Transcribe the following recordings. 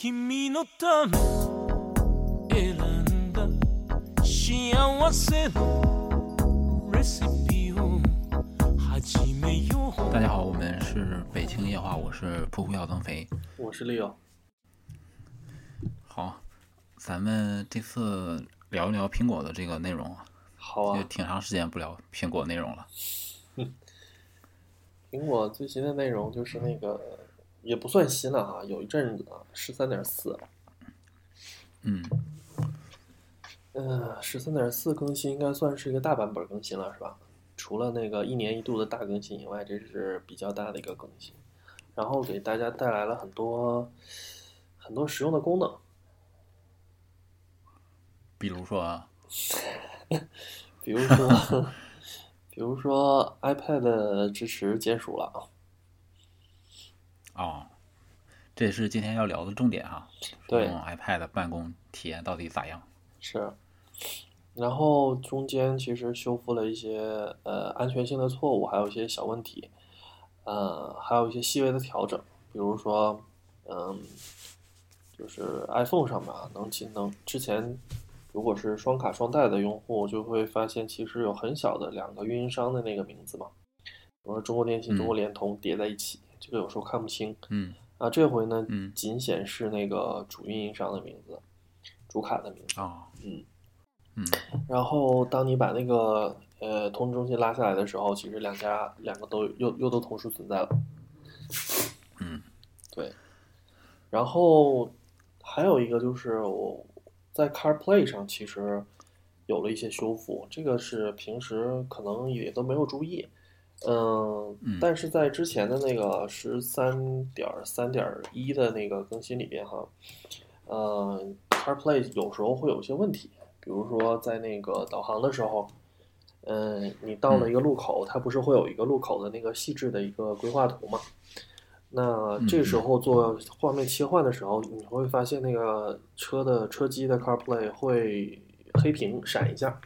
君のため選んだ幸せのレシピを始めよう大家好，我们是北京夜话，我是噗噗要增肥。我是 Leo，好，咱们这次聊一聊苹果的这个内容啊，就好啊。挺长时间不聊苹果内容了。苹果最新的内容就是那个， 也不算新了哈，有一阵子了，十三点四。嗯，嗯，十三点四更新应该算是一个大版本更新了，是吧？除了那个一年一度的大更新以外，这是比较大的一个更新，然后给大家带来了很多很多实用的功能，比如说啊，比如说，比如说 iPad 支持解鼠了，哦，这也是今天要聊的重点哈。对用 iPad 办公体验到底咋样？是，然后中间其实修复了一些呃安全性的错误，还有一些小问题，呃，还有一些细微的调整，比如说，嗯，就是 iPhone 上面啊，能进能之前如果是双卡双待的用户，就会发现其实有很小的两个运营商的那个名字嘛，比如说中国电信、中国联通叠在一起，这个有时候看不清。嗯啊，这回呢，嗯仅显示那个主运营商的名字，主卡的名字。哦，嗯嗯然后当你把那个呃通知中心拉下来的时候，其实两家两个都又又都同时存在了。嗯，对。然后还有一个就是我在 CarPlay 上其实有了一些修复，这个是平时可能也都没有注意。嗯，嗯。但是在之前的那个十三点三点一的那个更新里边哈，呃，CarPlay 有时候会有一些问题，比如说在那个导航的时候，嗯，你到了一个路口，它不是会有一个路口的那个细致的一个规划图嘛？那这时候做画面切换的时候，你会发现那个车的车机的 CarPlay 会黑屏闪一下，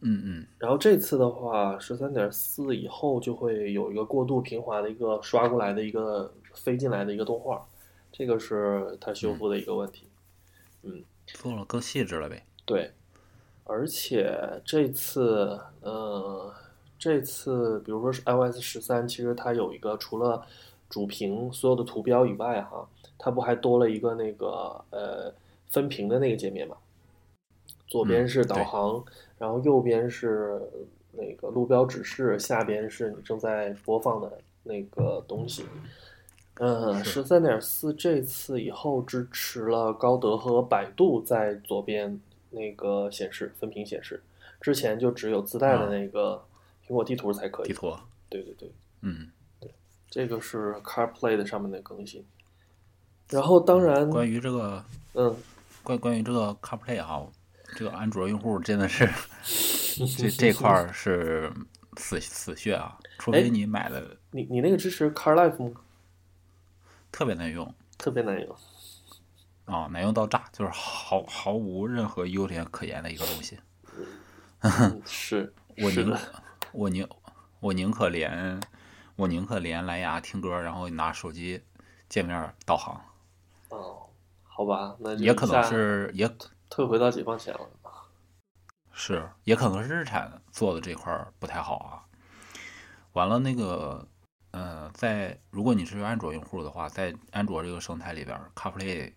嗯嗯然后这次的话，十三点四以后就会有一个过渡平滑的一个刷过来的一个飞进来的一个动画，这个是它修复的一个问题。嗯做了更细致了呗。对，而且这次，呃，这次比如说是 iOS 十三，其实它有一个除了主屏所有的图标以外，哈，它不还多了一个那个呃分屏的那个界面嘛？左边嗯是导对航，然后右边是那个路标指示，下边是你正在播放的那个东西。嗯，是。十三点四这次以后支持了高德和百度在左边那个显示分屏显示，之前就只有自带的啊。那个苹果地图才可以。地图，对对对，嗯，对这个是 CarPlay 的上面的更新。然后当然，关于这个嗯，关关于这个 CarPlay 哈，这个安卓用户真的是 这这块儿是死死穴啊，除非哎你买了你你那个支持 CarLife 吗？特别难用。特别难用。啊、难用到炸，就是毫毫无任何优点可言的一个东西。嗯是，我宁我宁我宁可连我宁可连蓝牙听歌，然后拿手机界面导航，哦，好吧，那就也可能是也退回到解放前了。是也可能是日产做的这块儿不太好啊。完了那个呃，在如果你是安卓用户的话，在安卓这个生态里边儿，CarPlay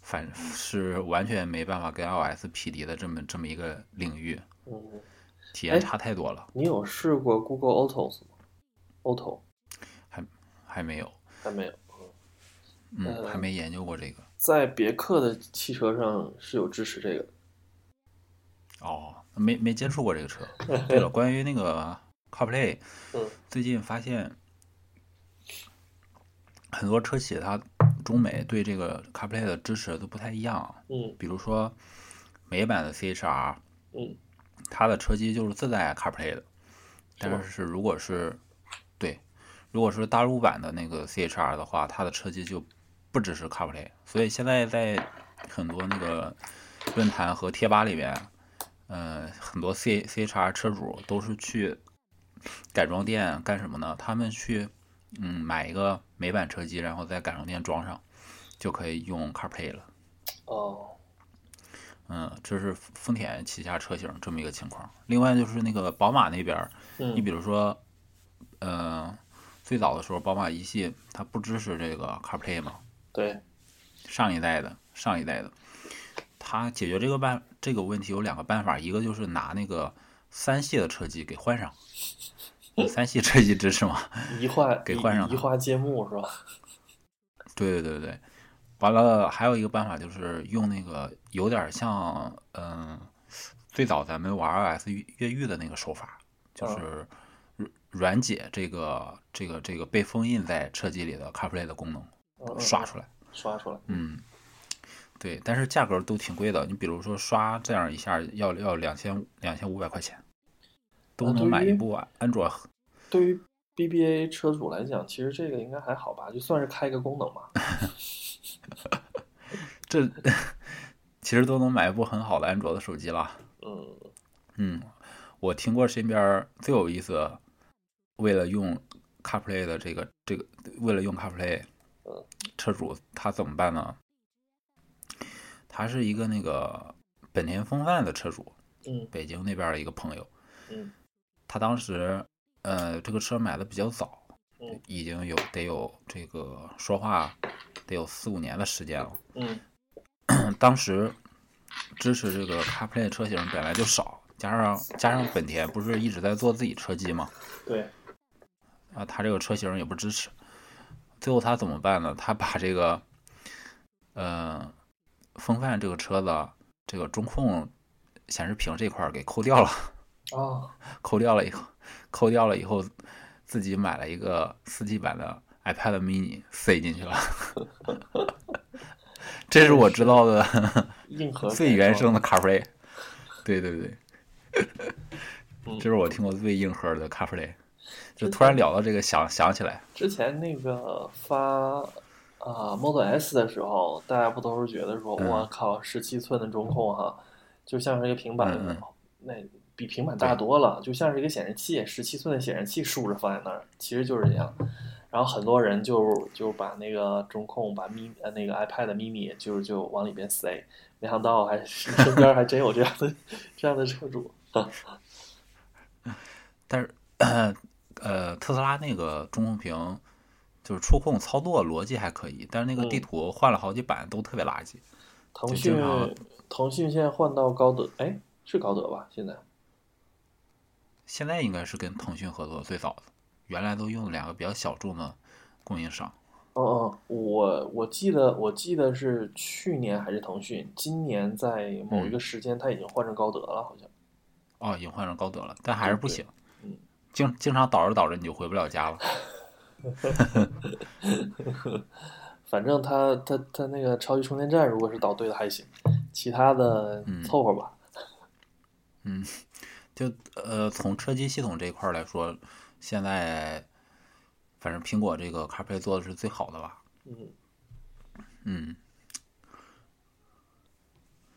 反是完全没办法跟 iOS 匹敌的这么这么一个领域，嗯，体验哎差太多了，你有试过 Google Autos 吗？Auto 还还没有，还没有。嗯，呃还没研究过这个。在别克的汽车上是有支持这个的。哦，没没接触过这个车。对了，关于那个 CarPlay，嗯最近发现很多车企它中美对这个 CarPlay 的支持都不太一样。嗯比如说美版的 CHR，嗯，它的车机就是自带 CarPlay 的，但吗是如果是对，如果是大陆版的那个 CHR 的话，它的车机就不支持 CarPlay。所以现在在很多那个论坛和贴吧里边，呃，很多 C CHR 车主都是去改装店干什么呢？他们去嗯买一个美版车机，然后在改装店装上，就可以用 CarPlay 了。哦，嗯，这是丰田旗下车型这么一个情况。另外就是那个宝马那边，嗯，你比如说，呃，最早的时候宝马一系它不支持这个 CarPlay 嘛，对，上一代的上一代的，他解决这个办这个问题有两个办法，一个就是拿那个三系的车机给换上，三系车机支持吗，移换给换上它。移花接木是吧？对对对对，完了还有一个办法就是用那个有点像嗯、最早咱们玩 iOS 越越狱的那个手法，就是软软解这个这个这个被封印在车机里的 CarPlay 的功能刷出来。刷出来，嗯，对，但是价格都挺贵的。你比如说刷这样一下要要两千两千五百块钱，都能买一部安卓。对于 BBA 车主来讲，其实这个应该还好吧，就算是开个功能嘛。这其实都能买一部很好的安卓的手机了。嗯嗯，我听过身边最有意思，为了用 CarPlay 的这个这个，为了用 CarPlay，嗯车主他怎么办呢？他是一个那个本田锋范的车主，嗯北京那边的一个朋友。嗯他当时呃这个车买的比较早，嗯已经有得有这个说话得有四五年的时间了。嗯 当时支持这个 CarPlay 车型本来就少，加上加上本田不是一直在做自己车机嘛，对，啊，他这个车型也不支持。最后他怎么办呢？他把这个呃风范这个车子这个中控显示屏这块儿给抠掉了。哦，抠掉了以后，抠掉了以后，自己买了一个四 G 版的 iPad mini 塞进去了。这是我知道的硬核最原生的 CarPlay。对对对，嗯这是我听过最硬核的 CarPlay。就突然聊到这个想想起来，之前那个发啊、Model S 的时候，大家不都是觉得说，嗯我靠，十七寸的中控哈，就像是一个平板，那比平板大多了，就像是一个显示器，十七寸的显示器竖着放在那儿，其实就是这样。然后很多人就就把那个中控，把咪呃那个 iPad mini 就是就往里边塞，没想到还 身边还真有这样的这样的车主。但是呃，特斯拉那个中控屏就是触控操作逻辑还可以，但是那个地嗯图换了好几版都特别垃圾。就腾讯腾讯现在换到高德，哎，是高德吧？现在现在应该是跟腾讯合作最早的，原来都用两个比较小众的供应商。哦哦，我我记得我记得是去年还是腾讯，今年在某嗯一个时间他已经换成高德了，好像。哦，已经换成高德了，但还是不对行。嗯，经经常倒着倒着你就回不了家了。反正他他他那个超级充电站如果是倒对的还行，其他的嗯凑合吧。嗯就呃，从车机系统这一块儿来说，现在反正苹果这个 CarPlay 做的是最好的吧。嗯，嗯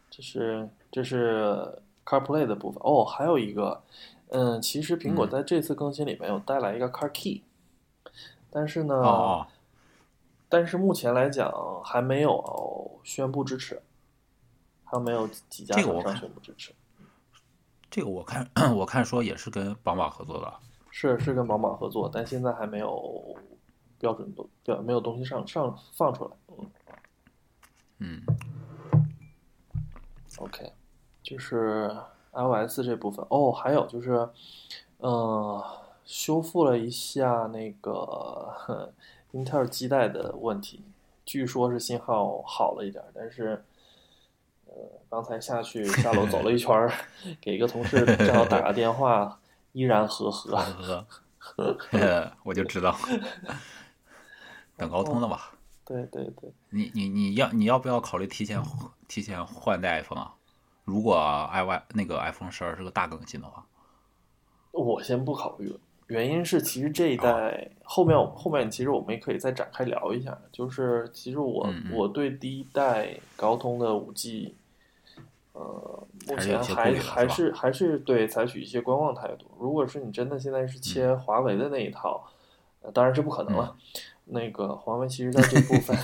这是这是 CarPlay 的部分。哦，还有一个，嗯，其实苹果嗯在这次更新里面有带来一个 Car Key，但是呢，但是目前来讲还没有宣布支持，还没有几家宣布支持。这个我看 我看说也是跟宝马合作的。是是跟宝马合作，但现在还没有标准东标没有东西上上放出来。嗯嗯，OK，就是 iOS 这部分哦，还有就是，呃，修复了一下那个呵英特尔基带的问题，据说是信号好了一点儿，但是。呃，刚才下去下楼走了一圈儿，给一个同事正好打个电话，依然呵呵。呵呵，我就知道，等高通的吧。对对对，你你你要你要不要考虑提前提前换代 iPhone 啊？如果 i y 那个 iPhone 十二是个大更新的话，我先不考虑了，原因是其实这一代后面后面其实我们也可以再展开聊一下，就是其实我我对第一代高通的五 G，呃，目前还还是还是对采取一些观望态度。如果是你真的现在是切华为的那一套，呃当然是不可能了。那个华为其实在这部分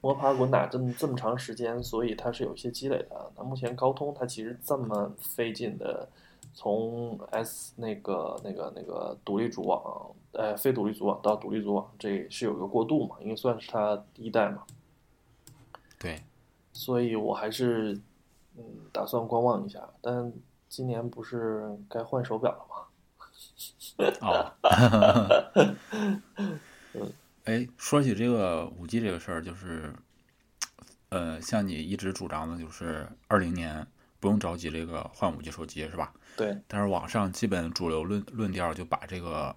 摸爬滚打这么这么长时间，所以它是有一些积累的。那目前高通它其实这么费劲的从 S 那个那个那个独立组网，呃，非独立组网到独立组网，这是有一个过渡嘛，因为算是它第一代嘛。对，所以我还是嗯打算观望一下。但今年不是该换手表了吗？哦，哎，说起这个五 G 这个事儿，就是，呃，像你一直主张的，就是二零年不用着急这个换五 G 手机，是吧？对，但是网上基本主流论论调就把这个，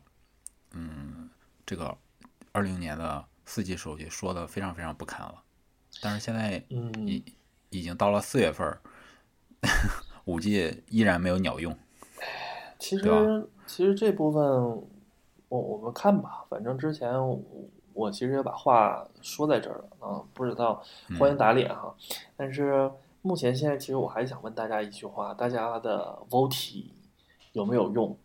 嗯，这个二零年的四 G 手机说的非常非常不堪了。但是现在嗯，已已经到了四月份儿，五 G 依然没有鸟用。其实其实这部分我我们看吧，反正之前我我其实也把话说在这儿了啊，不知道欢迎打脸哈。但是目前现在其实我还想问大家一句话：大家的 VoLTE 有没有用？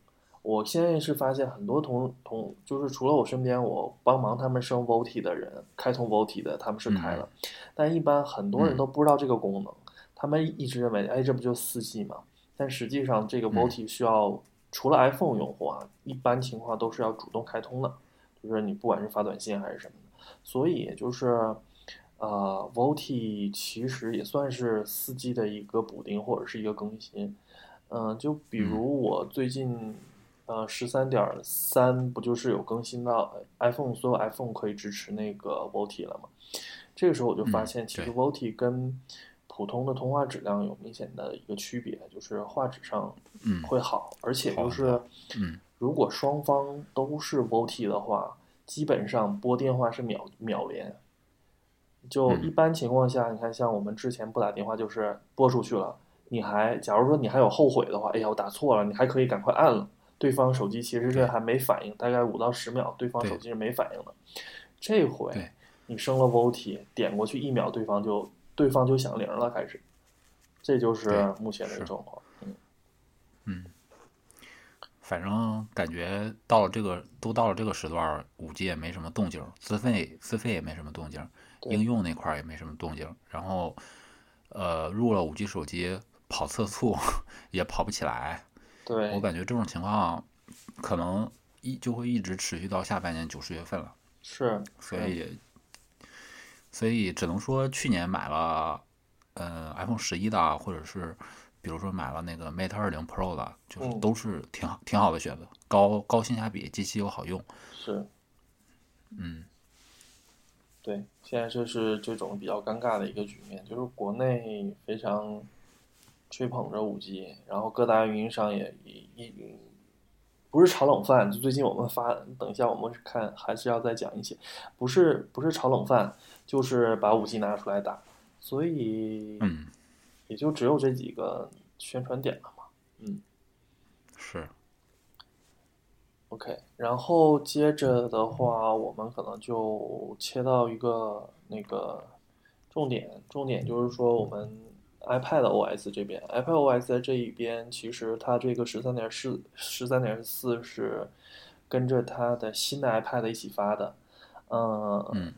我现在是发现很多同同就是除了我身边我帮忙他们升 VoLTE 的人，开通 VoLTE 的他们是开了，但一般很多人嗯都不知道这个功能，他们一直认为哎这不就四 G 吗？但实际上这个 VoLTE 需要、除了 iPhone 用户啊，一般情况都是要主动开通的，就是你不管是发短信还是什么的，所以就是呃 VoLTE 其实也算是四 G 的一个补丁或者是一个更新，嗯、就比如我最近。呃，十三点三不就是有更新到 iPhone 所有 iPhone 可以支持那个 VoLTE 了吗？这个时候我就发嗯现，其实对。VoLTE 跟普通的通话质量有明显的一个区别，就是画质上嗯。会好，而且就是嗯如果双方都是 VoLTE 的话，基本上拨电话是秒秒连。就嗯一般情况下，你看像我们之前不打电话就是拨出去了，你还假如说你还有后悔的话，哎呀我打错了，你还可以赶快按了。对方手机其实是还没反应，大概五到十秒，对方手机是没反应的。这回你升了 VoLTE，点过去一秒，对方就对方就响铃了，开始。这就是目前的是状况。嗯，嗯，反正感觉到了这个都到了这个时段儿，五 G 也没什么动静，资费资费也没什么动静应用那块儿也没什么动静，然后呃入了五 G 手机跑测速 也跑不起来，对，我感觉这种情况可能一就会一直持续到下半年九十月份了，是，所以所以只能说去年买了呃 iPhone 十一的啊，或者是比如说买了那个 Mate 二零 Pro 的，就是嗯。都是挺好挺好的选择，高高性价比，机器又好用，是，嗯。对，现在就是这种比较尴尬的一个局面，就是国内非常吹捧着五 G，然后各大运营商也也也不是炒冷饭，就最近我们发，等一下我们看还是要再讲一些，不是不是炒冷饭，就是把五 G 拿出来打，所以嗯也就只有这几个宣传点了嘛。嗯。是。OK，然后接着的话，我们可能就切到一个那个重点，重点就是说我们 iPad OS 这边，iPad OS 在这一边，其实它这个十三点四、十三点四是跟着它的新的 iPad 一起发的，嗯嗯。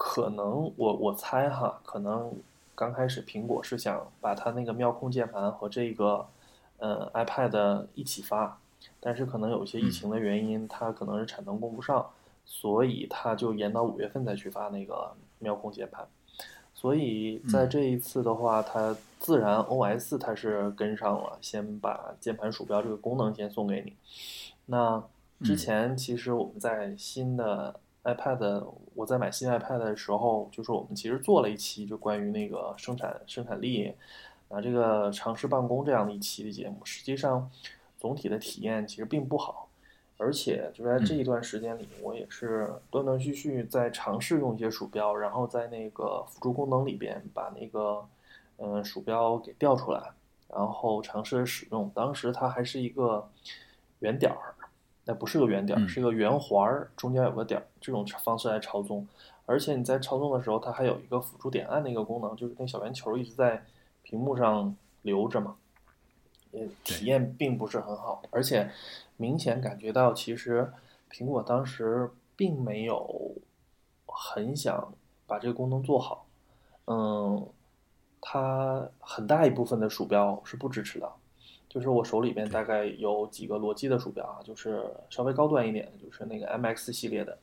可能我我猜哈，可能刚开始苹果是想把它那个妙控键盘和这个呃 iPad 一起发，但是可能有一些疫情的原因，它可能是产能供不上，所以它就延到五月份再去发那个妙控键盘。所以在这一次的话，它自然 OS 它是跟上了，先把键盘鼠标这个功能先送给你。那之前其实我们在新的 iPad，我在买新 iPad 的时候，就是我们其实做了一期就关于那个生产生产力啊这个尝试办公这样的一期的节目。实际上，总体的体验其实并不好，而且就在这一段时间里，我也是断断续续在尝试用一些鼠标，然后在那个辅助功能里边把那个嗯、呃鼠标给调出来，然后尝试着使用。当时它还是一个圆点儿。那不是个圆点是个圆环儿，中间有个点儿，这种方式来操纵。而且你在操纵的时候，它还有一个辅助点按的一个功能，就是那小圆球一直在屏幕上留着嘛，也体验并不是很好。而且明显感觉到，其实苹果当时并没有很想把这个功能做好，嗯，它很大一部分的鼠标是不支持的。就是我手里边大概有几个罗技的鼠标啊，就是稍微高端一点的，就是那个 MX 系列的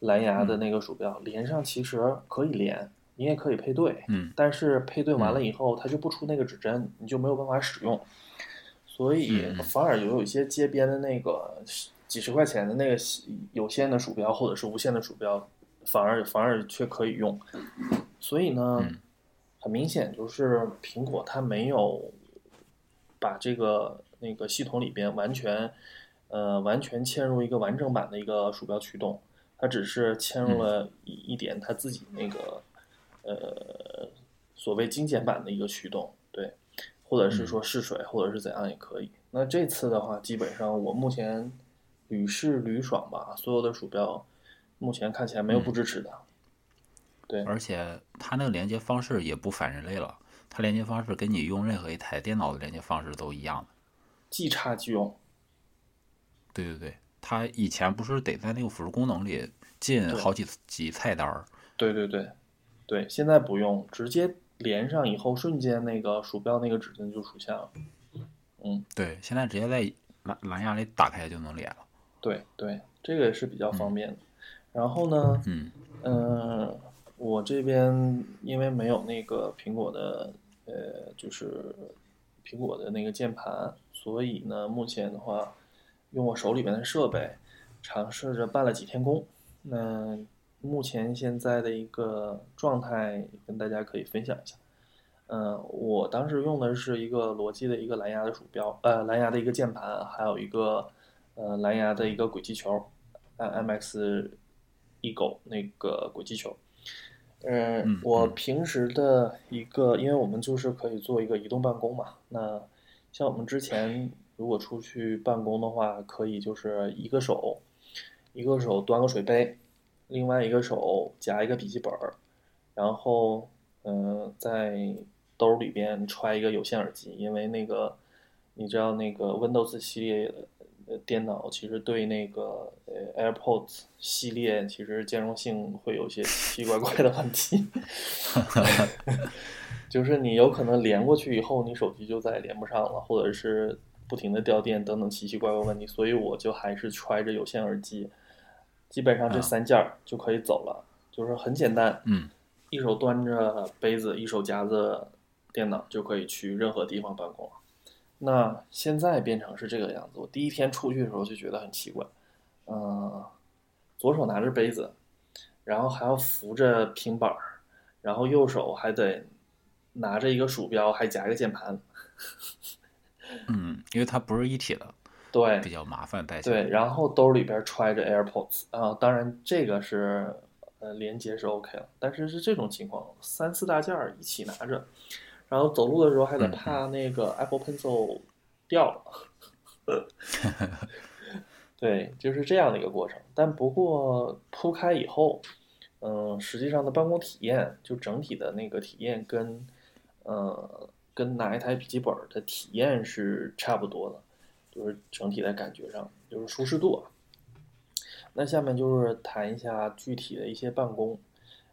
蓝牙的那个鼠标，连上其实可以连，你也可以配对，嗯。但是配对完了以后，它就不出那个指针，你就没有办法使用，所以嗯。反而有有一些街边的那个几十块钱的那个有线的鼠标或者是无线的鼠标，反而反而却可以用，所以呢，嗯。很明显就是苹果它没有把这个那个系统里边完全呃完全嵌入一个完整版的一个鼠标驱动，它只是嵌入了一一点它自己那个呃所谓精简版的一个驱动，对，或者是说试水或者是怎样也可以。那这次的话，基本上我目前屡试屡爽吧，所有的鼠标目前看起来没有不支持的。对，而且它那个连接方式也不反人类了，它连接方式跟你用任何一台电脑的连接方式都一样的。即插即用。对对对，它以前不是得在那个辅助功能里进好几几菜单儿，对对对，对，现在不用，直接连上以后，瞬间那个鼠标那个指针就出现了。嗯对，现在直接在蓝蓝牙里打开就能连了。对对，这个也是比较方便的。然后呢，嗯嗯、我这边因为没有那个苹果的，呃，就是苹果的那个键盘，所以呢，目前的话，用我手里边的设备，尝试着办了几天工。那目前现在的一个状态，跟大家可以分享一下。嗯，我当时用的是一个罗技的一个蓝牙的鼠标，呃，蓝牙的一个键盘，还有一个呃蓝牙的一个轨迹球，，M X E 狗那个轨迹球。嗯嗯，我嗯平时的一个，因为我们就是可以做一个移动办公嘛。那像我们之前如果出去办公的话，可以就是一个手，一个手端个水杯，另外一个手夹一个笔记本儿，然后嗯、呃在兜里边揣一个有线耳机，因为那个你知道那个 Windows 系列电脑其实对那个呃 AirPods 系列其实兼容性会有些奇奇怪怪的问题 就是你有可能连过去以后，你手机就再也连不上了，或者是不停的掉电等等奇奇怪怪问题，所以我就还是揣着有线耳机，基本上这啊三件儿就可以走了，就是很简单，嗯一手端着杯子，一手夹着电脑，就可以去任何地方办公了。那现在变成是这个样子，我第一天出去的时候就觉得很奇怪，嗯、左手拿着杯子，然后还要扶着平板儿，然后右手还得拿着一个鼠标，还夹一个键盘，嗯，因为它不是一体的，对，比较麻烦带起来。对，然后兜里边揣着 AirPods 啊，当然这个是呃连接是 OK 了，但是是这种情况，三四大件儿一起拿着，然后走路的时候还得嗯怕那个 Apple Pencil 掉了。对，就是这样的一个过程。但不过铺开以后，嗯、实际上的办公体验，就整体的那个体验跟，呃，跟拿一台笔记本儿的体验是差不多的。就是整体的感觉上，就是舒适度啊。那下面就是谈一下具体的一些办公。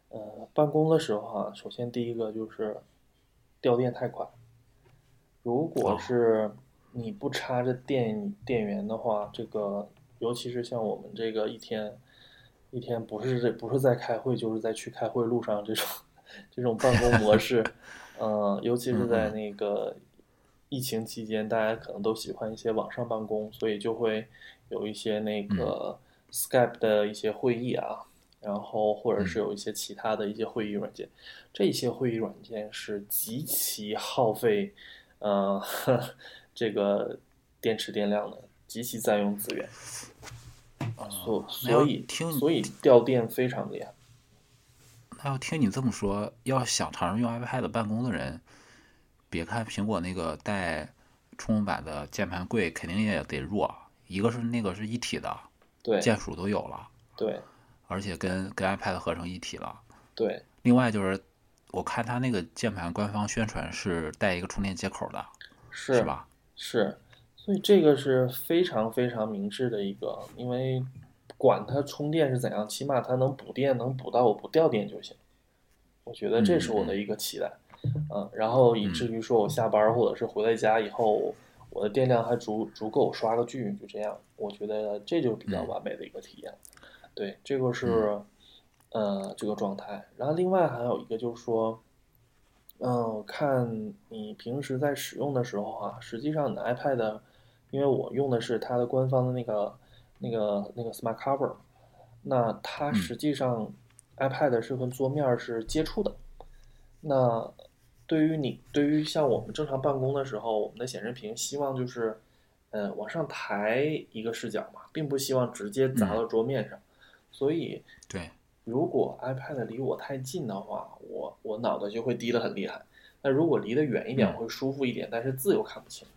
呃，办公的时候啊、首先第一个就是掉电太快。如果哦。是你不插着电电源的话，这个尤其是像我们这个一天一天不是这不是在开会，就是在去开会路上这种 这种办公模式，呃，尤其是在那个疫情期间，大家可能都喜欢一些网上办公，所以就会有一些那个 Skype 的一些会议啊，然后或者是有一些其他的一些会议软件，这些会议软件是极其耗费，呃，这个电池电量的，极其占用资源，所哦那要所以听所以掉电非常厉害。那要听你这么说，要想尝试用 iPad 办公的人，别看苹果那个带触摸板的键盘贵，肯定也得弱。一个是那个是一体的，对键鼠都有了，对而且跟跟 iPad 合成一体了。对另外就是，我看它那个键盘官方宣传是带一个充电接口的，是是吧？是，所以这个是非常非常明智的一个，因为管它充电是怎样，起码它能补电，能补到我不掉电就行。我觉得这是我的一个期待，嗯，然后以至于说我下班或者是回到家以后，我的电量还足足够刷个剧，就这样，我觉得这就比较完美的一个体验。对，这个是，呃，这个状态。然后另外还有一个就是说，嗯，看你平时在使用的时候啊，实际上你的 iPad，因为我用的是它的官方的那个、那个、那个 Smart Cover，那它实际上。iPad 是跟桌面是接触的，那对于你，对于像我们正常办公的时候，我们的显示屏希望就是，呃，往上抬一个视角嘛，并不希望直接砸到桌面上。所以，对，如果 iPad 离我太近的话，我我脑袋就会低得很厉害。那如果离得远一点，我会舒服一点，但是字又看不清。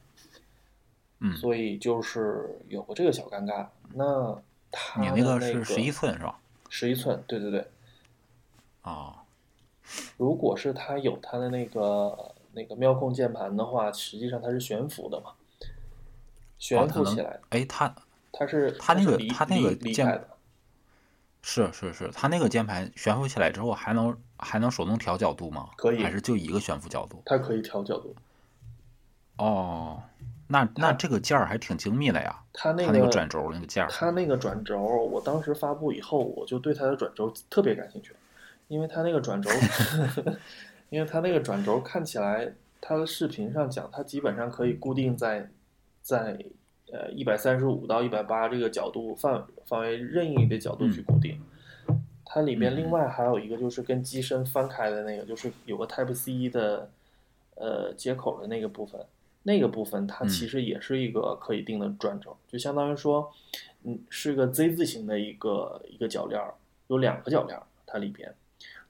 嗯，所以就是有过这个小尴尬。那它你那个是十一寸是吧？十一寸，对对对。啊，如果是它有它的那个那个妙控键盘的话，实际上它是悬浮的嘛，悬浮起来。哎，它它是它那个它那个键是是是，它那个键盘悬浮起来之后还能还能手动调角度吗？可以，还是就一个悬浮角度？它可以调角度。哦，那那这个键儿还挺精密的呀。它那个转轴那个键儿，它那个转轴，我当时发布以后，我就对它的转轴特别感兴趣。因为它那个转轴，因为它那个转轴看起来，它的视频上讲，它基本上可以固定在，在呃一百三十五到一百八这个角度范范围任意的角度去固定。它里边另外还有一个就是跟机身翻开的那个，就是有个 Type C 的呃接口的那个部分，那个部分它其实也是一个可以定的转轴，就相当于说，嗯，是个 Z 字形的一个一个铰链，有两个铰链，它里边。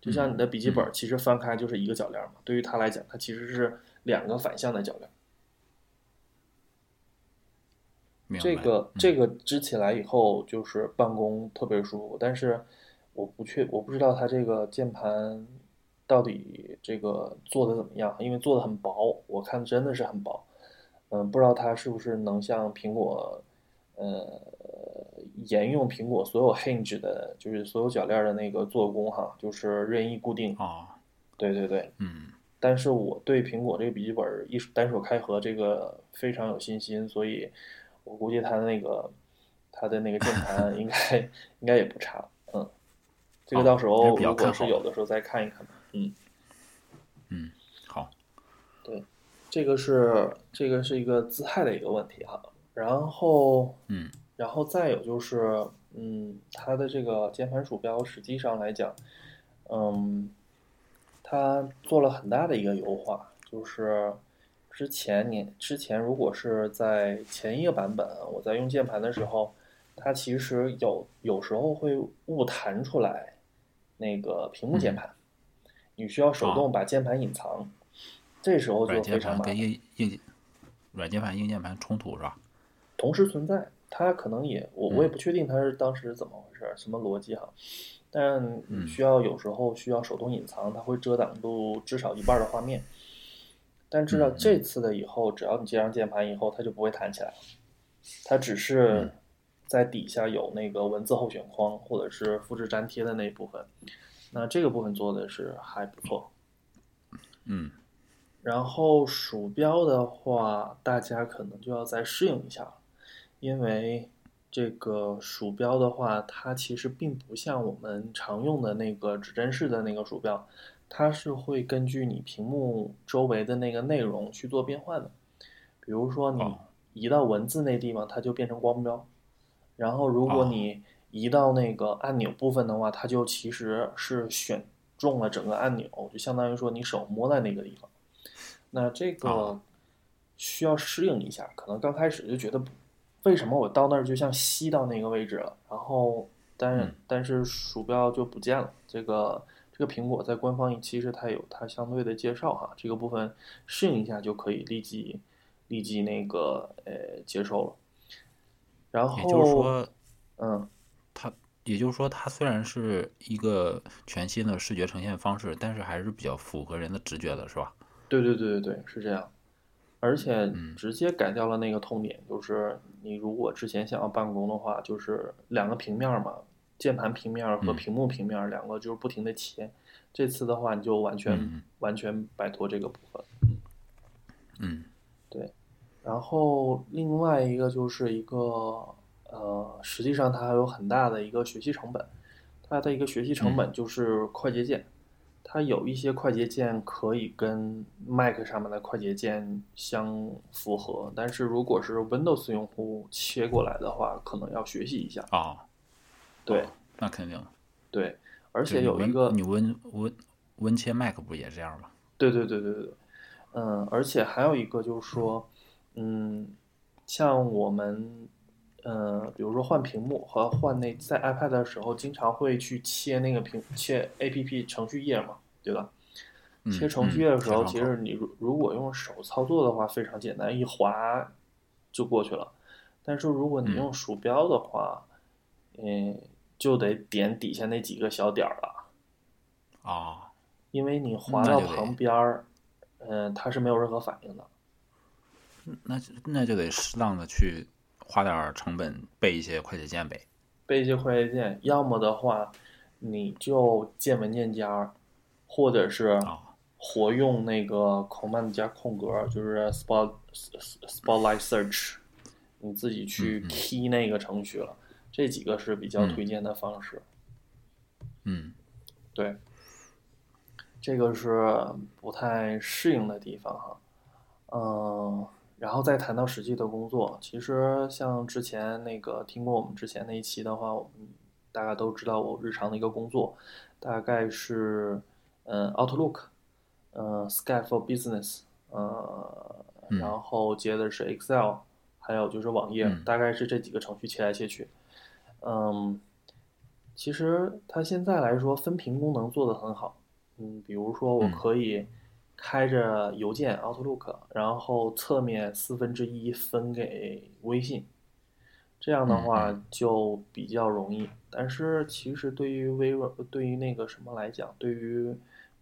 就像你的笔记本，其实翻开就是一个铰链嘛。对于它来讲，它其实是两个反向的铰链。这个这个支起来以后，就是办公特别舒服。但是我不确，我不知道它这个键盘到底这个做的怎么样，因为做的很薄，我看真的是很薄。嗯，不知道它是不是能像苹果，呃。沿用苹果所有 hinge 的，就是所有铰链的那个做工哈，就是任意固定啊。对对对，嗯。但是我对苹果这个笔记本一单手开合这个非常有信心，所以我估计他的那个他的那个键盘 应该应该也不差。嗯，这个到时候如果是有的时候再看一看吧。嗯嗯，好。对，这个是这个是一个姿态的一个问题哈。然后嗯。然后再有就是，嗯，它的这个键盘鼠标实际上来讲，嗯，它做了很大的一个优化，就是之前你之前如果是在前一个版本，我在用键盘的时候，它其实有有时候会误弹出来那个屏幕键盘，你需要手动把键盘隐藏，这时候就非常麻烦。跟硬硬软键盘硬键盘冲突是吧？同时存在。它可能也，我我也不确定它是当时怎么回事，什么逻辑哈。但需要有时候需要手动隐藏，它会遮挡住至少一半的画面。但知道这次的以后，只要你接上键盘以后，它就不会弹起来了。它只是在底下有那个文字候选框或者是复制粘贴的那一部分。那这个部分做的是还不错。嗯。然后鼠标的话，大家可能就要再适应一下了。因为这个鼠标的话，它其实并不像我们常用的那个指针式的那个鼠标，它是会根据你屏幕周围的那个内容去做变换的。比如说你移到文字那地方，它就变成光标；然后如果你移到那个按钮部分的话，它就其实是选中了整个按钮，就相当于说你手摸在那个地方。那这个需要适应一下，可能刚开始就觉得。为什么我到那儿就像吸到那个位置了？然后，但但是鼠标就不见了。这个这个苹果在官方其实它有它相对的介绍哈，这个部分适应一下就可以立即立即那个呃接受了。然后，也就是说，嗯，它也就是说它虽然是一个全新的视觉呈现方式，但是还是比较符合人的直觉的，是吧？对对对对对，是这样。而且嗯直接改掉了那个痛点，就是你如果之前想要办公的话，就是两个平面嘛，键盘平面儿和嗯屏幕平面儿两个就是不停的切。这次的话，你就完全、嗯完全摆脱这个部分。嗯对然后另外一个就是一个呃，实际上它还有很大的一个学习成本，它的一个学习成本就是快捷键，它有一些快捷键可以跟 Mac 上面的快捷键相符合，但是如果是 Windows 用户切过来的话，可能要学习一下。啊，对那肯定。对，而而且有一个你温温温切 Mac 不也这样吗？对对对对对，嗯，而且还有一个就是说，嗯，像我们，呃，比如说换屏幕和换那在 iPad 的时候，经常会去切那个屏切 APP 程序页嘛，对吧？嗯切程序页的时候，嗯其实你如如果用手操作的话，非常简单，一滑就过去了。但是如果你嗯用鼠标的话，嗯，就得点底下那几个小点儿了。啊，因为你滑到旁边儿，嗯、它是没有任何反应的。那那就得适当的去花点成本背一些快捷键呗。背一些快捷键，要么的话，你就建文件夹，或者是啊活用那个 Command 加空格，就是 Spot Spotlight Search，你自己去 key 那个程序了。这几个是比较嗯推荐的方式。嗯对，这个是不太适应的地方哈。嗯，然后再谈到实际的工作，其实像之前那个听过我们之前那一期的话，我们大家都知道我日常的一个工作，大概是嗯 Outlook，嗯 Skype for Business，呃，嗯然后接的是 Excel，还有就是网页，嗯大概是这几个程序切来切去。嗯，其实它现在来说分屏功能做得很好。嗯，比如说我嗯可以开着邮件 Outlook，然后侧面四分之一分给微信，这样的嗯话就比较容易。但是其实对于微软，对于那个什么来讲，对于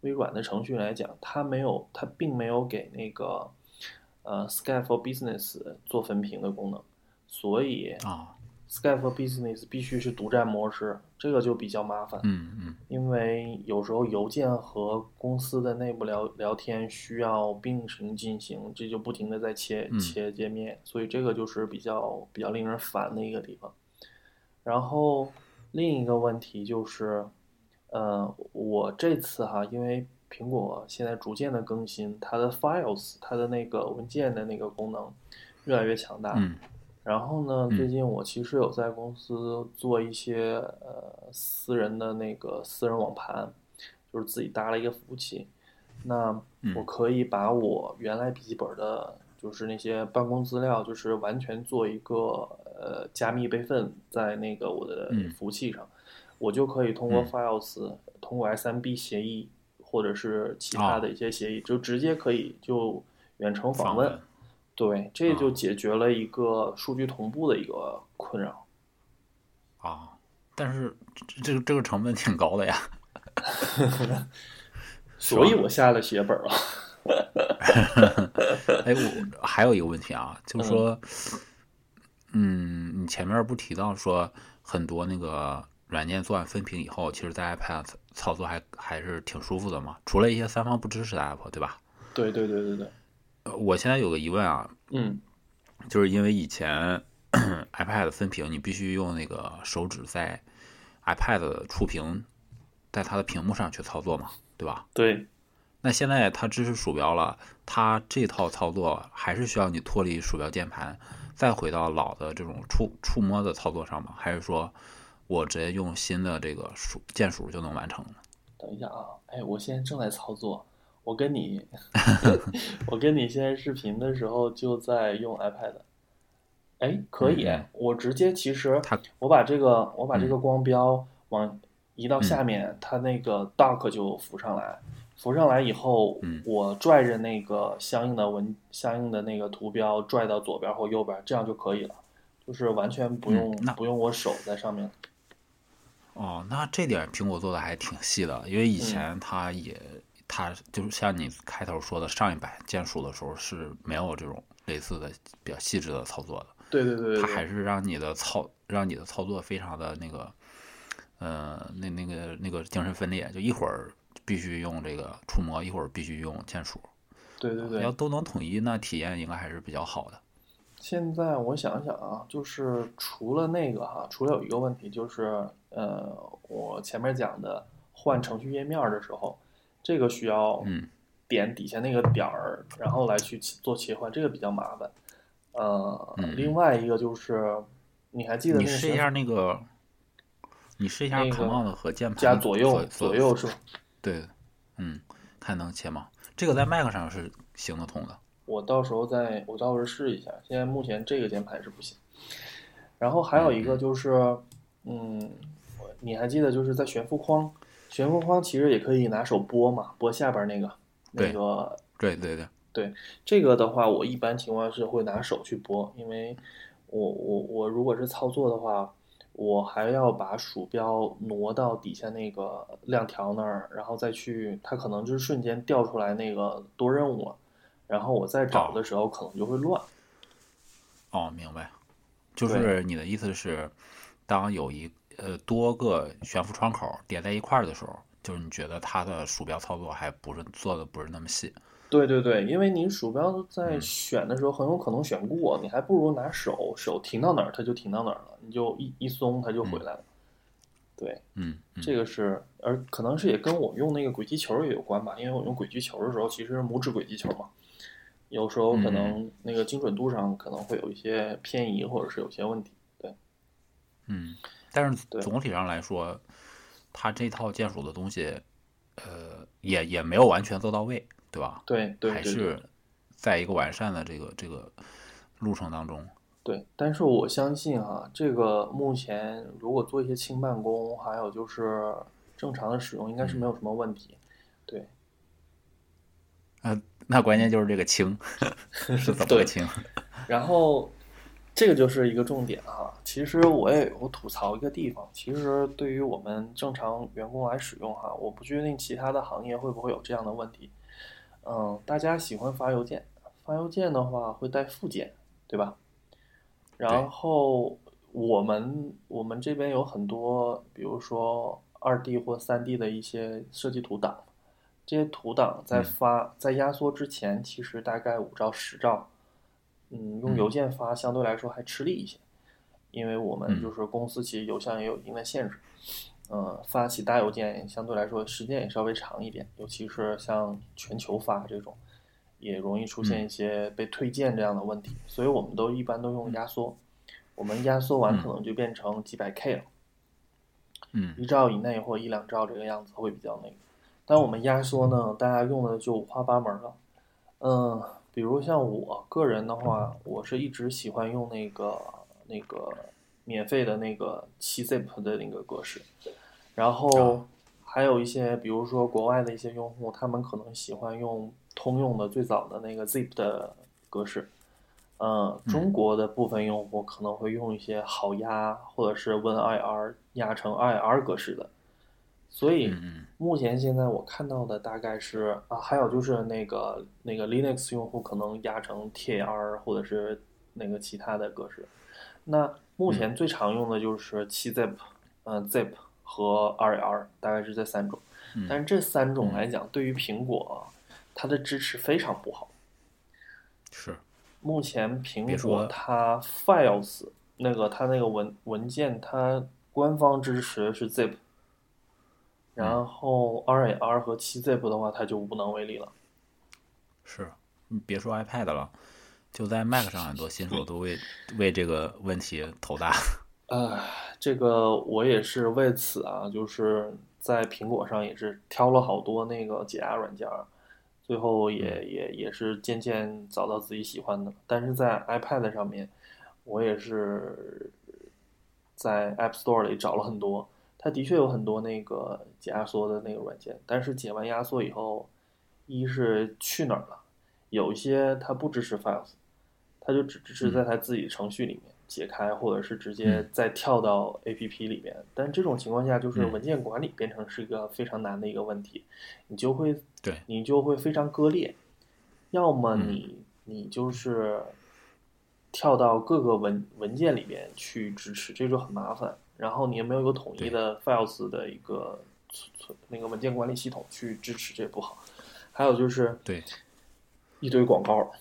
微软的程序来讲，它没有，它并没有给那个呃 Skype for Business 做分屏的功能，所以啊 Skype for Business 必须是独占模式，这个就比较麻烦。嗯嗯因为有时候邮件和公司的内部聊聊天需要并行进行，这就不停的在切嗯切界面，所以这个就是比较比较令人烦的一个地方。然后另一个问题就是，呃，我这次哈，因为苹果现在逐渐的更新，它的 Files 它的那个文件的那个功能越来越强大。嗯然后呢，嗯。最近我其实有在公司做一些呃私人的那个私人网盘，就是自己搭了一个服务器。那嗯。我可以把我原来笔记本的，就是那些办公资料，就是完全做一个呃加密备份在那个我的嗯。服务器上，我就可以通过嗯。Files，、通过 SMB 协议或者是其他哦。的一些协议，就直接可以就远程访问。对，这就啊解决了一个数据同步的一个困扰。啊，但是这这个这个成本挺高的呀。所以我下了血本了。哎，我还有一个问题啊，就是说，嗯，你前面不提到说很多那个软件做完分屏以后，其实在 iPad 操操作还还是挺舒服的嘛，除了一些三方不支持的 app，对吧？对对对对对，呃我现在有个疑问啊，嗯就是因为以前 iPad 分屏，你必须用那个手指在 iPad 的触屏，在它的屏幕上去操作嘛，对吧？对那现在它支持鼠标了，它这套操作还是需要你脱离鼠标键盘，再回到老的这种触触摸的操作上吗？还是说我直接用新的这个鼠键鼠就能完成呢？等一下啊，哎，我现在正在操作。我跟你，我跟你现在视频的时候就在用 iPad。哎，可以嗯，我直接其实我把这个我把这嗯个光标往移到下面，它那个 dock 就浮上来。浮上来以后，嗯我拽着那个相应的文相应的那个图标拽到左边或右边，这样就可以了，就是完全不用、不用我手在上面。哦，那这点苹果做的还挺细的，因为以前它也它就是像你开头说的，上一版键鼠的时候是没有这种类似的比较细致的操作的。对对对对它，还是让你的操让你的操作非常的那个，呃，那那个那个精神分裂，就一会儿必须用这个触摸，一会儿必须用键鼠。对对对要。都能统一，那体验应该还是比较好的。现在我想想啊，就是除了那个哈，除了有一个问题，就是呃，我前面讲的换程序页面的时候，这个需要嗯点底下那个点儿，然后来去做切换，这个比较麻烦。呃，嗯另外一个就是，你还记得那个你试一下那个，你试一下那个 Command 和键盘加左右左右是吧？对，嗯，看能切吗？这个在 Mac 上是行得通的。我到时候再我到时候试一下。现在目前这个键盘是不行。然后还有一个就是，嗯，你还记得就是在悬浮框，悬浮框其实也可以拿手拨嘛，拨下边那个那对个对对对对，这个的话，我一般情况是会拿手去拨，因为我我我如果是操作的话，我还要把鼠标挪到底下那个亮条那儿，然后再去，它可能就是瞬间调出来那个多任务了，然后我再找的时候可能就会乱。哦，明白。就是你的意思是，当有一呃多个悬浮窗口叠在一块儿的时候，就是你觉得它的鼠标操作还不是做的不是那么细。对对对，因为你鼠标在嗯选的时候很有可能选过，你还不如拿手，手停到哪儿它就停到哪儿了，你就一一松它就回来了。对，嗯，嗯这个是，而可能是也跟我用那个轨迹球也有关吧，因为我用轨迹球的时候，其实是拇指轨迹球嘛，有时候可能那个精准度上可能会有一些偏移，或者是有些问题。对，嗯，但是总体上来说，它这套键鼠的东西，呃，也也没有完全做到位，对吧？对，对，还是在一个完善的这个这个路程当中。对，但是我相信啊，这个目前如果做一些轻办公，还有就是正常的使用，应该是没有什么问题。对，那关键就是这个轻 是怎么个轻？然后这个就是一个重点哈。其实我也有吐槽一个地方，其实对于我们正常员工来使用哈，我不确定其他的行业会不会有这样的问题。嗯，大家喜欢发邮件，发邮件的话会带附件，对吧？然后我们我们这边有很多，比如说二 D 或三 D 的一些设计图档，这些图档在嗯发在压缩之前，其实大概五兆十兆，嗯，用邮件发相对来说还吃力一些，因为我们嗯。就是公司其实邮箱也有一定的限制，呃，发起大邮件相对来说时间也稍微长一点，尤其是像全球发这种，也容易出现一些被推荐这样的问题，所以我们都一般都用压缩，我们压缩完可能就变成几百 K 了，嗯。一兆以内或一两兆这个样子会比较那个。但我们压缩呢，大家用的就五花八门了。嗯，比如像我个人的话，我是一直喜欢用那个那个免费的那个七 zip 的那个格式，然后还有一些，比如说国外的一些用户，他们可能喜欢用通用的最早的那个 zip 的格式。嗯，中国的部分用户可能会用一些好压或者是 WinIR 压成 IR 格式的，所以目前现在我看到的大概是啊，还有就是那个那个 Linux 用户可能压成 TAR 或者是那个其他的格式。那目前最常用的就是七 zip，嗯、zip 和 RAR，大概是这三种。嗯但是这三种来讲，对于苹果它的支持非常不好。是目前苹果它 Files 那个它那个文文件，它官方支持的是 zip，然后 RAR 和七 zip 的话，它就无能为力了。是，你别说 iPad 了，就在 Mac 上，很多新手都为为这个问题头大。唉，这个我也是为此啊，就是在苹果上也是挑了好多那个解压软件，最后也也也是渐渐找到自己喜欢的。但是在 iPad 上面，我也是在 App Store 里找了很多，它的确有很多那个解压缩的那个软件，但是解完压缩以后，一是去哪儿了，有一些它不支持 Files，它就只支持在它自己程序里面。解开，或者是直接嗯再跳到 APP 里面。但这种情况下，就是嗯文件管理变成是一个非常难的一个问题，你就会对你就会非常割裂，要么嗯你、你就是跳到各个文文件里边去支持，这就很麻烦。然后你也没有一个统一的 Files 的一个存存那个文件管理系统去支持，这也不好。还有就是对，一堆广告，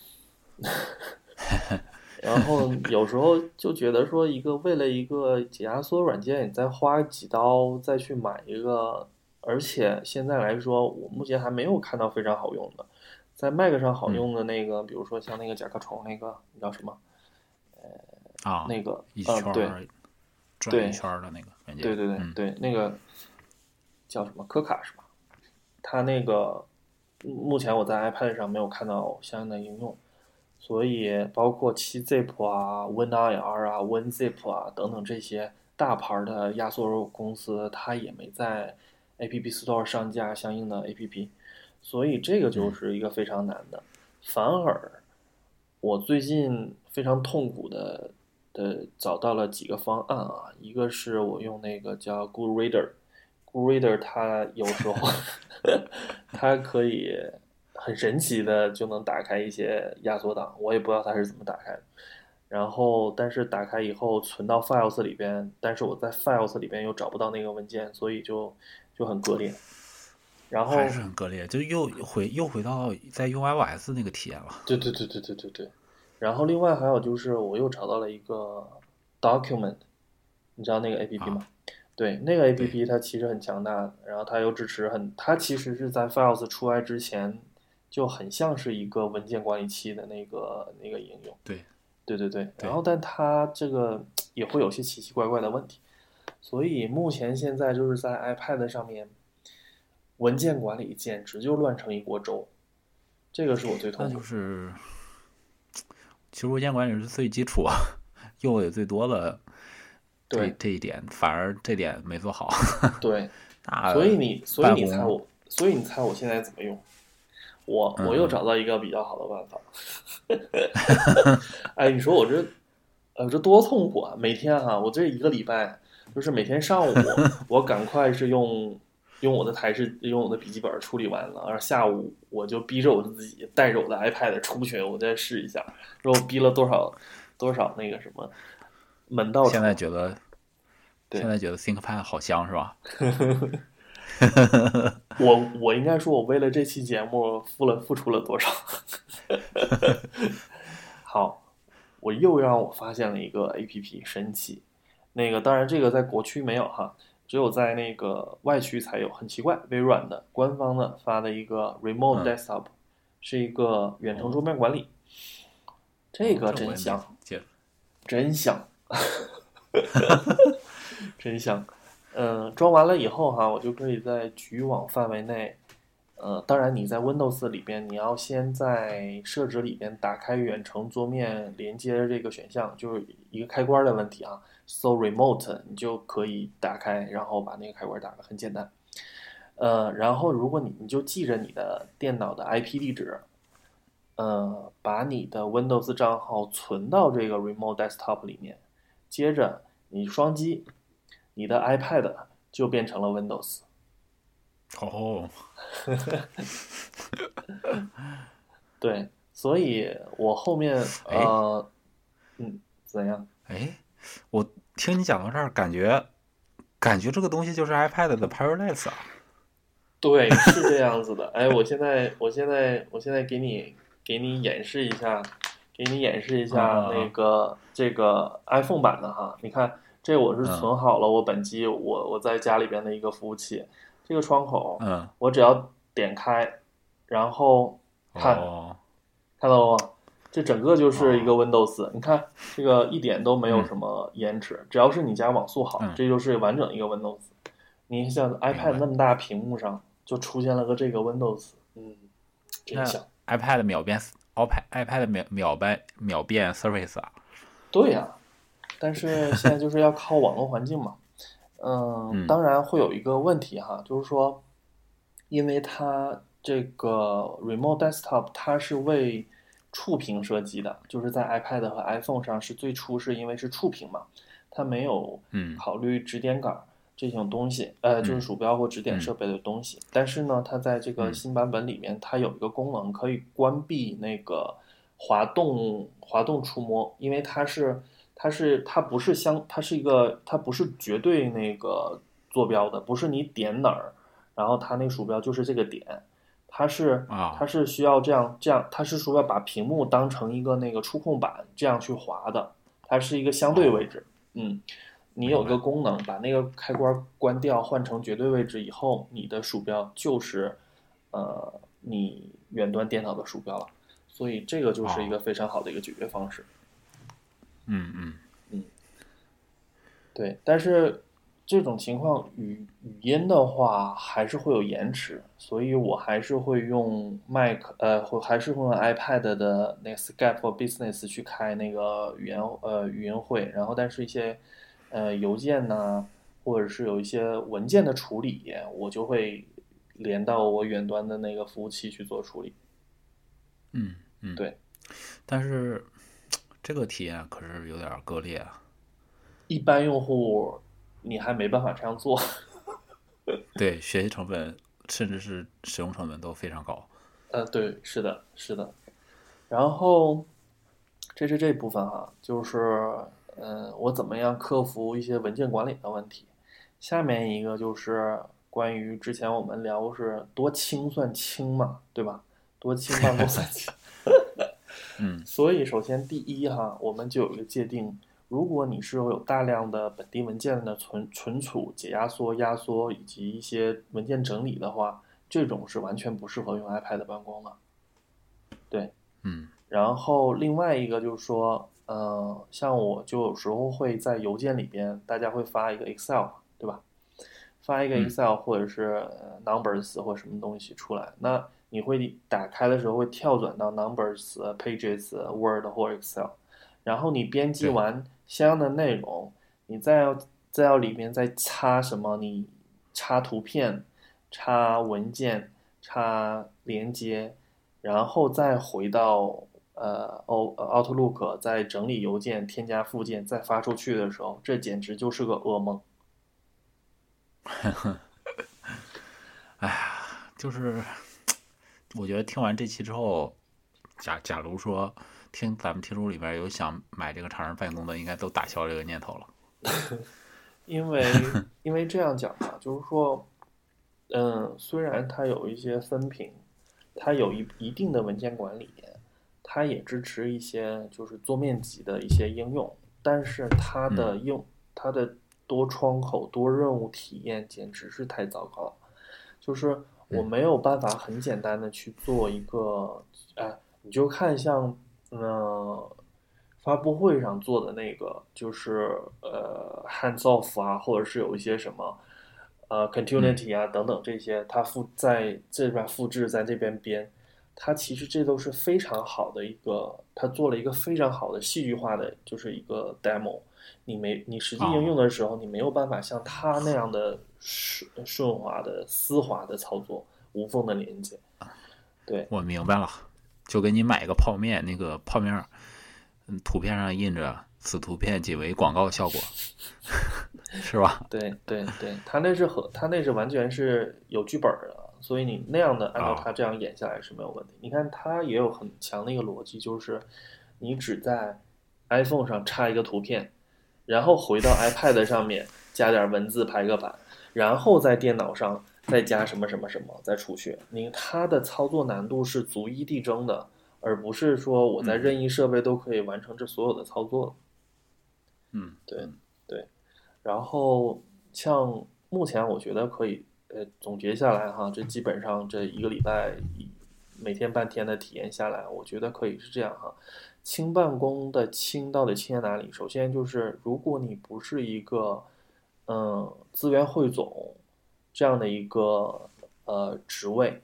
然后 有时候就觉得说，一个为了一个解压缩软件，你再花几刀再去买一个，而且现在来说，我目前还没有看到非常好用的，在 Mac 上好用的那个，比如说像那个甲壳虫那个，你叫什么？啊，那个一呃对转对一圈儿的那个软件，对对对嗯对，那个叫什么科卡是吧？它那个目前我在 iPad 上没有看到相应的应用，所以包括 7zip 啊、WinRAR 啊、WinZip 啊等等这些大牌的压缩公司，它也没在 App Store 上架相应的 APP，所以这个就是一个非常难的。反而我最近非常痛苦的的找到了几个方案啊，一个是我用那个叫 Good Reader，Good Reader 它有时候 它可以很神奇的就能打开一些压缩档，我也不知道它是怎么打开的。然后，但是打开以后存到 Files 里边，但是我在 Files 里边又找不到那个文件，所以就就很割裂。然后还是很割裂，就又回又回到在 U I O S 那个体验了。对对对对对对对。然后另外还有就是，我又找到了一个 Document，你知道那个 A P P 吗？对，那个 A P P 它其实很强大，然后它又支持很，它其实是在 Files 出来之前就很像是一个文件管理器的那个那个应用。对，对对对。然后，但它这个也会有些奇奇怪怪的问题，所以目前现在就是在 iPad 上面，文件管理简直就乱成一锅粥，这个是我最痛苦的。就是，其实文件管理是最基础啊，用的也最多的这对这一点，反而这点没做好。对，那所以你，所以你猜我，所以你猜我现在怎么用？我我又嗯找到一个比较好的办法。哎，你说我这，呃，这多痛苦啊！每天哈、我这一个礼拜，就是每天上午，我赶快是用用我的台式，用我的笔记本处理完了，然后下午我就逼着我自己带着我的 iPad 出去，我再试一下，然后逼了多少多少那个什么门道现在觉得，对现在觉得 ThinkPad 好香是吧？我我应该说，我为了这期节目付了付出了多少？好，我又让我发现了一个 A P P，神奇。那个当然这个在国区没有哈，只有在那个外区才有，很奇怪，微软的官方的发的一个 Remote 嗯 Desktop，、是一个远程桌面管理。这个真香，接真香，真香。嗯，装完了以后哈，我就可以在局域网范围内，呃，当然你在 Windows 里边，你要先在设置里边打开远程桌面连接这个选项，就是一个开关的问题啊。So Remote 你就可以打开，然后把那个开关打开，很简单。呃，然后如果你你就记着你的电脑的 IP 地址，呃，把你的 Windows 账号存到这个 Remote Desktop 里面，接着你双击，你的 iPad 就变成了 Windows。哦，对，所以我后面哎呃，嗯，怎样？哎，我听你讲到这儿，感觉感觉这个东西就是 iPad 的 Parallels 啊。对，是这样子的。哎，我现在，我现在，我现在给你给你演示一下，给你演示一下啊那个这个 iPhone 版的哈。你看，这我是嗯存好了我本机我我在家里边的一个服务器，这个窗口嗯，我只要点开，然后看哦，看到了吗？这整个就是一个 Windows，、你看这个一点都没有嗯什么延迟，只要是你家网速好，嗯这就是完整一个 Windows。你像 iPad 那么大屏幕上就出现了个这个 Windows，嗯，真那香。iPad 秒变 iPad iPad 秒秒变秒变 Surface 啊。对呀、但是现在就是要靠网络环境嘛。嗯，嗯当然会有一个问题哈，就是说，因为它这个 Remote Desktop 它是为触屏设计的，就是在 iPad 和 iPhone 上是最初是因为是触屏嘛，它没有嗯考虑指点杆儿这种东西，呃，就是鼠标或指点设备的东西。但是呢，它在这个嗯新版本里面，它有一个功能可以关闭那个滑动滑动触摸，因为它是它是它不是相它是一个它不是绝对那个坐标的，不是你点哪儿，然后它那鼠标就是这个点。它是啊它是需要这样这样，它是说要把屏幕当成一个那个触控板这样去滑的，它是一个相对位置。嗯，你有明白个功能，把那个开关关掉，换成绝对位置以后，你的鼠标就是呃你远端电脑的鼠标了。所以这个就是一个非常好的一个解决方式。嗯嗯嗯对，但是这种情况语语音的话还是会有延迟，所以我还是会用 Mac，呃，会还是会用 iPad 的那个 Skype for Business 去开那个语言呃语音会，然后但是一些呃邮件呐，或者是有一些文件的处理，我就会连到我远端的那个服务器去做处理。嗯嗯，对。但是这个体验可是有点割裂啊。一般用户你还没办法这样做。对，学习成本甚至是使用成本都非常高。呃，对，是的，是的。然后，这是这部分哈，就是，嗯、我怎么样克服一些文件管理的问题。下面一个就是关于之前我们聊是多轻算轻嘛，对吧？多轻办公算 轻。嗯 所以，首先第一哈，我们就有一个界定，如果你是有大量的本地文件的存存储、解压缩、压缩以及一些文件整理的话，这种是完全不适合用 iPad 办公的。对，嗯然后另外一个就是说，呃，像我就有时候会在邮件里边，大家会发一个 Excel，对吧？发一个嗯 Excel 或者是呃 Numbers 或什么东西出来，那你会打开的时候会跳转到 Numbers、呃 Pages、呃 Word 或 Excel，然后你编辑完相应的内容，你再要再要里面再插什么？你插图片、插文件、插连接，然后再回到呃 O Outlook，再整理邮件、添加附件，再发出去的时候，这简直就是个噩梦。就是 我觉得听完这期之后，假假如说听咱们听众里边有想买这个长人办公的，应该都打消这个念头了。因为 因为这样讲吧，就是说，嗯，虽然它有一些分屏，它有一一定的文件管理，它也支持一些就是桌面级的一些应用，但是它的用、它的多窗口多任务体验简直是太糟糕了，就是我没有办法很简单的去做一个，哎，你就看像，呃，发布会上做的那个，就是呃 hands off 啊，或者是有一些什么呃 continuity 啊等等这些，它复在这边复制，在这边编，它其实这都是非常好的一个，它做了一个非常好的戏剧化的，就是一个 demo。你没你实际应用的时候，你没有办法像它那样的顺顺滑的丝滑的操作，无缝的连接。对，我明白了，就给你买个泡面，那个泡面，嗯，图片上印着“此图片仅为广告效果”，是吧？对对对，他那是和他那是完全是有剧本儿的，所以你那样的按照啊他这样演下来是没有问题。你看他也有很强的一个逻辑，就是你只在 iPhone 上插一个图片，然后回到 iPad 上面加点文字排个版，然后在电脑上再加什么什么什么再出去。你它的操作难度是逐一递增的，而不是说我在嗯任意设备都可以完成这所有的操作。嗯，对对，然后像目前我觉得可以，呃，总结下来哈，这基本上这一个礼拜一每天半天的体验下来，我觉得可以是这样哈。轻办公的轻到底轻在哪里？首先就是，如果你不是一个嗯资源汇总这样的一个呃职位，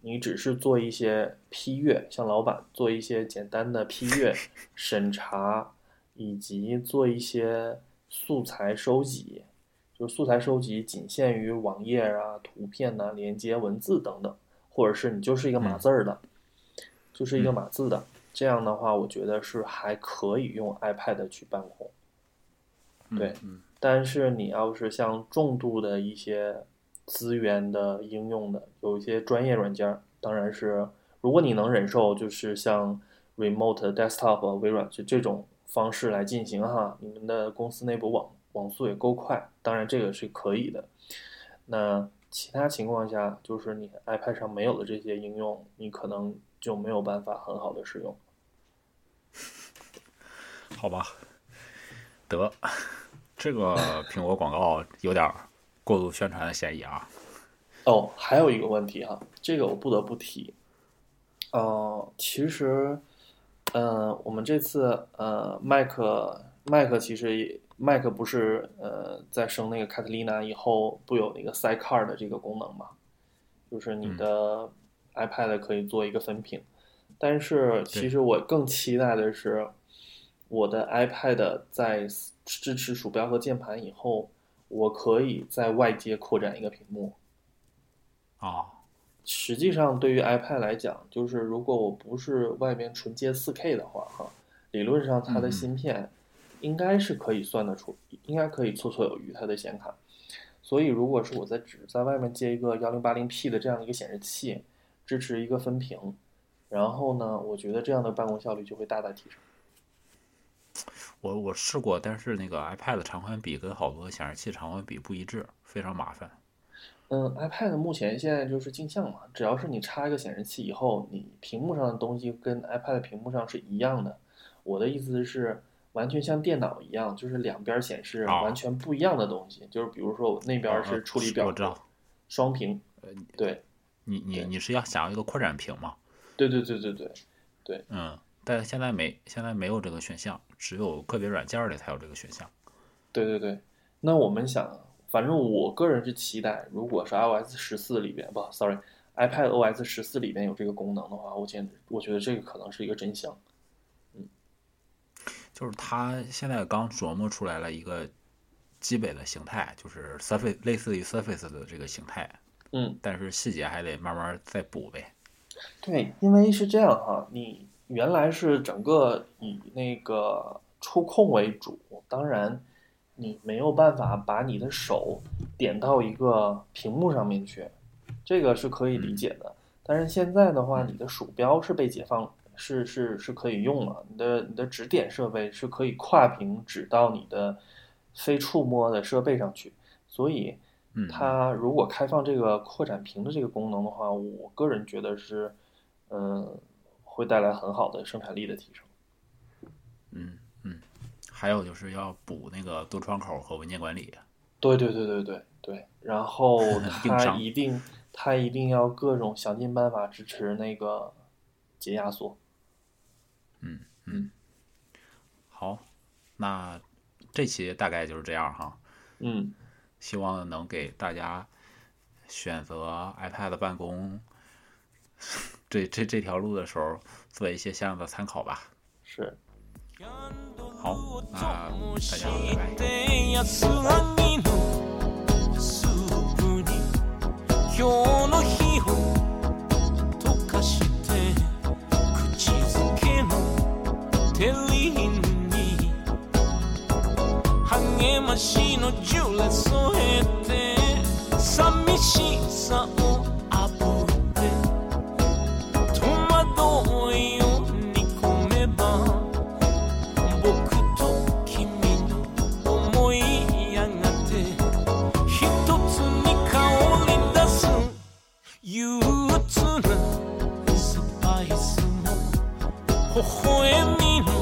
你只是做一些批阅，像老板做一些简单的批阅、审查，以及做一些素材收集，就是素材收集仅限于网页啊、图片呐、连接、文字等等，或者是你就是一个码字儿的，就是一个码字的。这样的话，我觉得是还可以用 iPad 去办公。对嗯。但是你要是像重度的一些资源的应用的，有一些专业软件，当然是如果你能忍受，就是像 Remote Desktop、微软这这种方式来进行哈，你们的公司内部网网速也够快，当然这个是可以的。那其他情况下，就是你 iPad 上没有的这些应用，你可能就没有办法很好的使用。好吧，得，这个苹果广告有点过度宣传的嫌疑啊。哦，还有一个问题哈，这个我不得不提。呃，其实，呃，我们这次呃，Mac Mac 其实也 Mac 不是呃在升那个 Catalina 以后不有那个 Sidecar 的这个功能嘛？就是你的 iPad 可以做一个分屏，但是其实我更期待的是，我的 iPad 在支持鼠标和键盘以后，我可以在外接扩展一个屏幕。啊，实际上，对于 iPad 来讲，就是如果我不是外边纯接 4K 的话，哈，理论上它的嗯芯片应该是可以算得出，应该可以绰绰有余它的显卡。所以，如果是我在只在外面接一个 1080P 的这样一个显示器，支持一个分屏，然后呢，我觉得这样的办公效率就会大大提升。我我试过，但是那个 iPad 长宽比跟好多显示器长宽比不一致，非常麻烦。嗯，iPad 目前现在就是镜像嘛，只要是你插一个显示器以后，你屏幕上的东西跟 iPad 屏幕上是一样的。我的意思是，完全像电脑一样，就是两边显示啊完全不一样的东西。就是比如说我那边是处理表我知道，双屏，呃对你你你是要想要一个扩展屏吗？对对对对对，嗯，但现在没现在没有这个选项，只有个别软件里才有这个选项。对对对。那我们想，反正我个人是期待，如果是 iOS 十四里边，不，sorry，iPad OS 十四里边有这个功能的话，我简直我觉得这个可能是一个真相。嗯。就是它现在刚琢磨出来了一个基本的形态，就是 Surface 类似于 Surface 的这个形态，嗯。但是细节还得慢慢再补呗。对，因为是这样哈，你原来是整个以那个触控为主，当然你没有办法把你的手点到一个屏幕上面去，这个是可以理解的。但是现在的话，你的鼠标是被解放，是是是可以用了，你的你的指点设备是可以跨屏指到你的非触摸的设备上去，所以。嗯，它如果开放这个扩展屏的这个功能的话，我个人觉得是，嗯，会带来很好的生产力的提升。嗯嗯，还有就是要补那个多窗口和文件管理。对对对对对对，然后它一定它一定要各种想尽办法支持那个解压缩。嗯嗯，好，那这期大概就是这样哈。嗯，希望能给大家选择 iPad 办公 这这这条路的时候做一些相应的参考吧。是，好，那大家拜拜。て安らぎのスープに今日の日を溶かして口づけのテリーヌに励ましのジュレ添えて寂しさを 微笑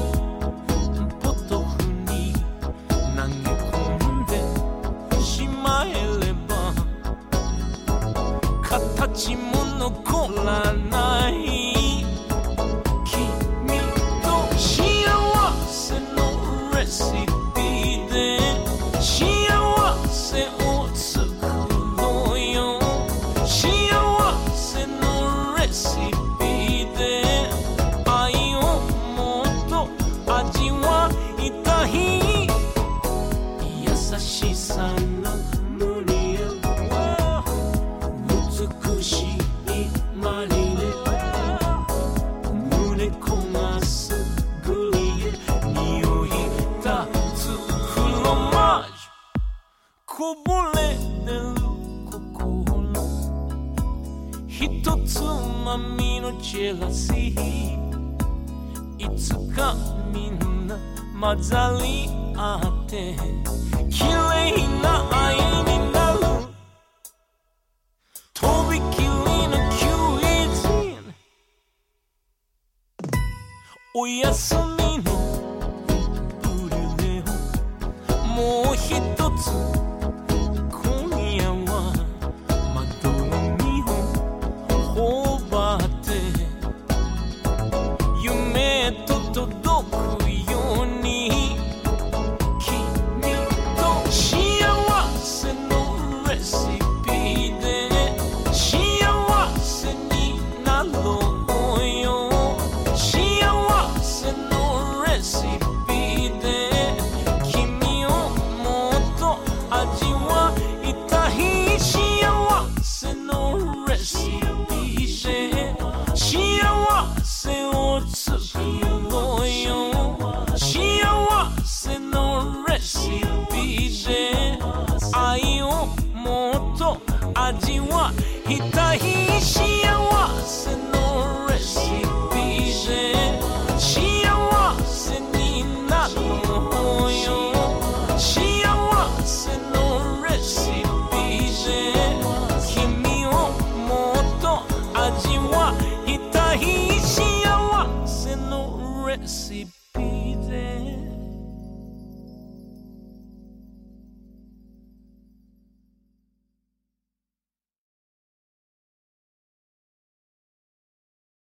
おやすみのブルネをもうひとつ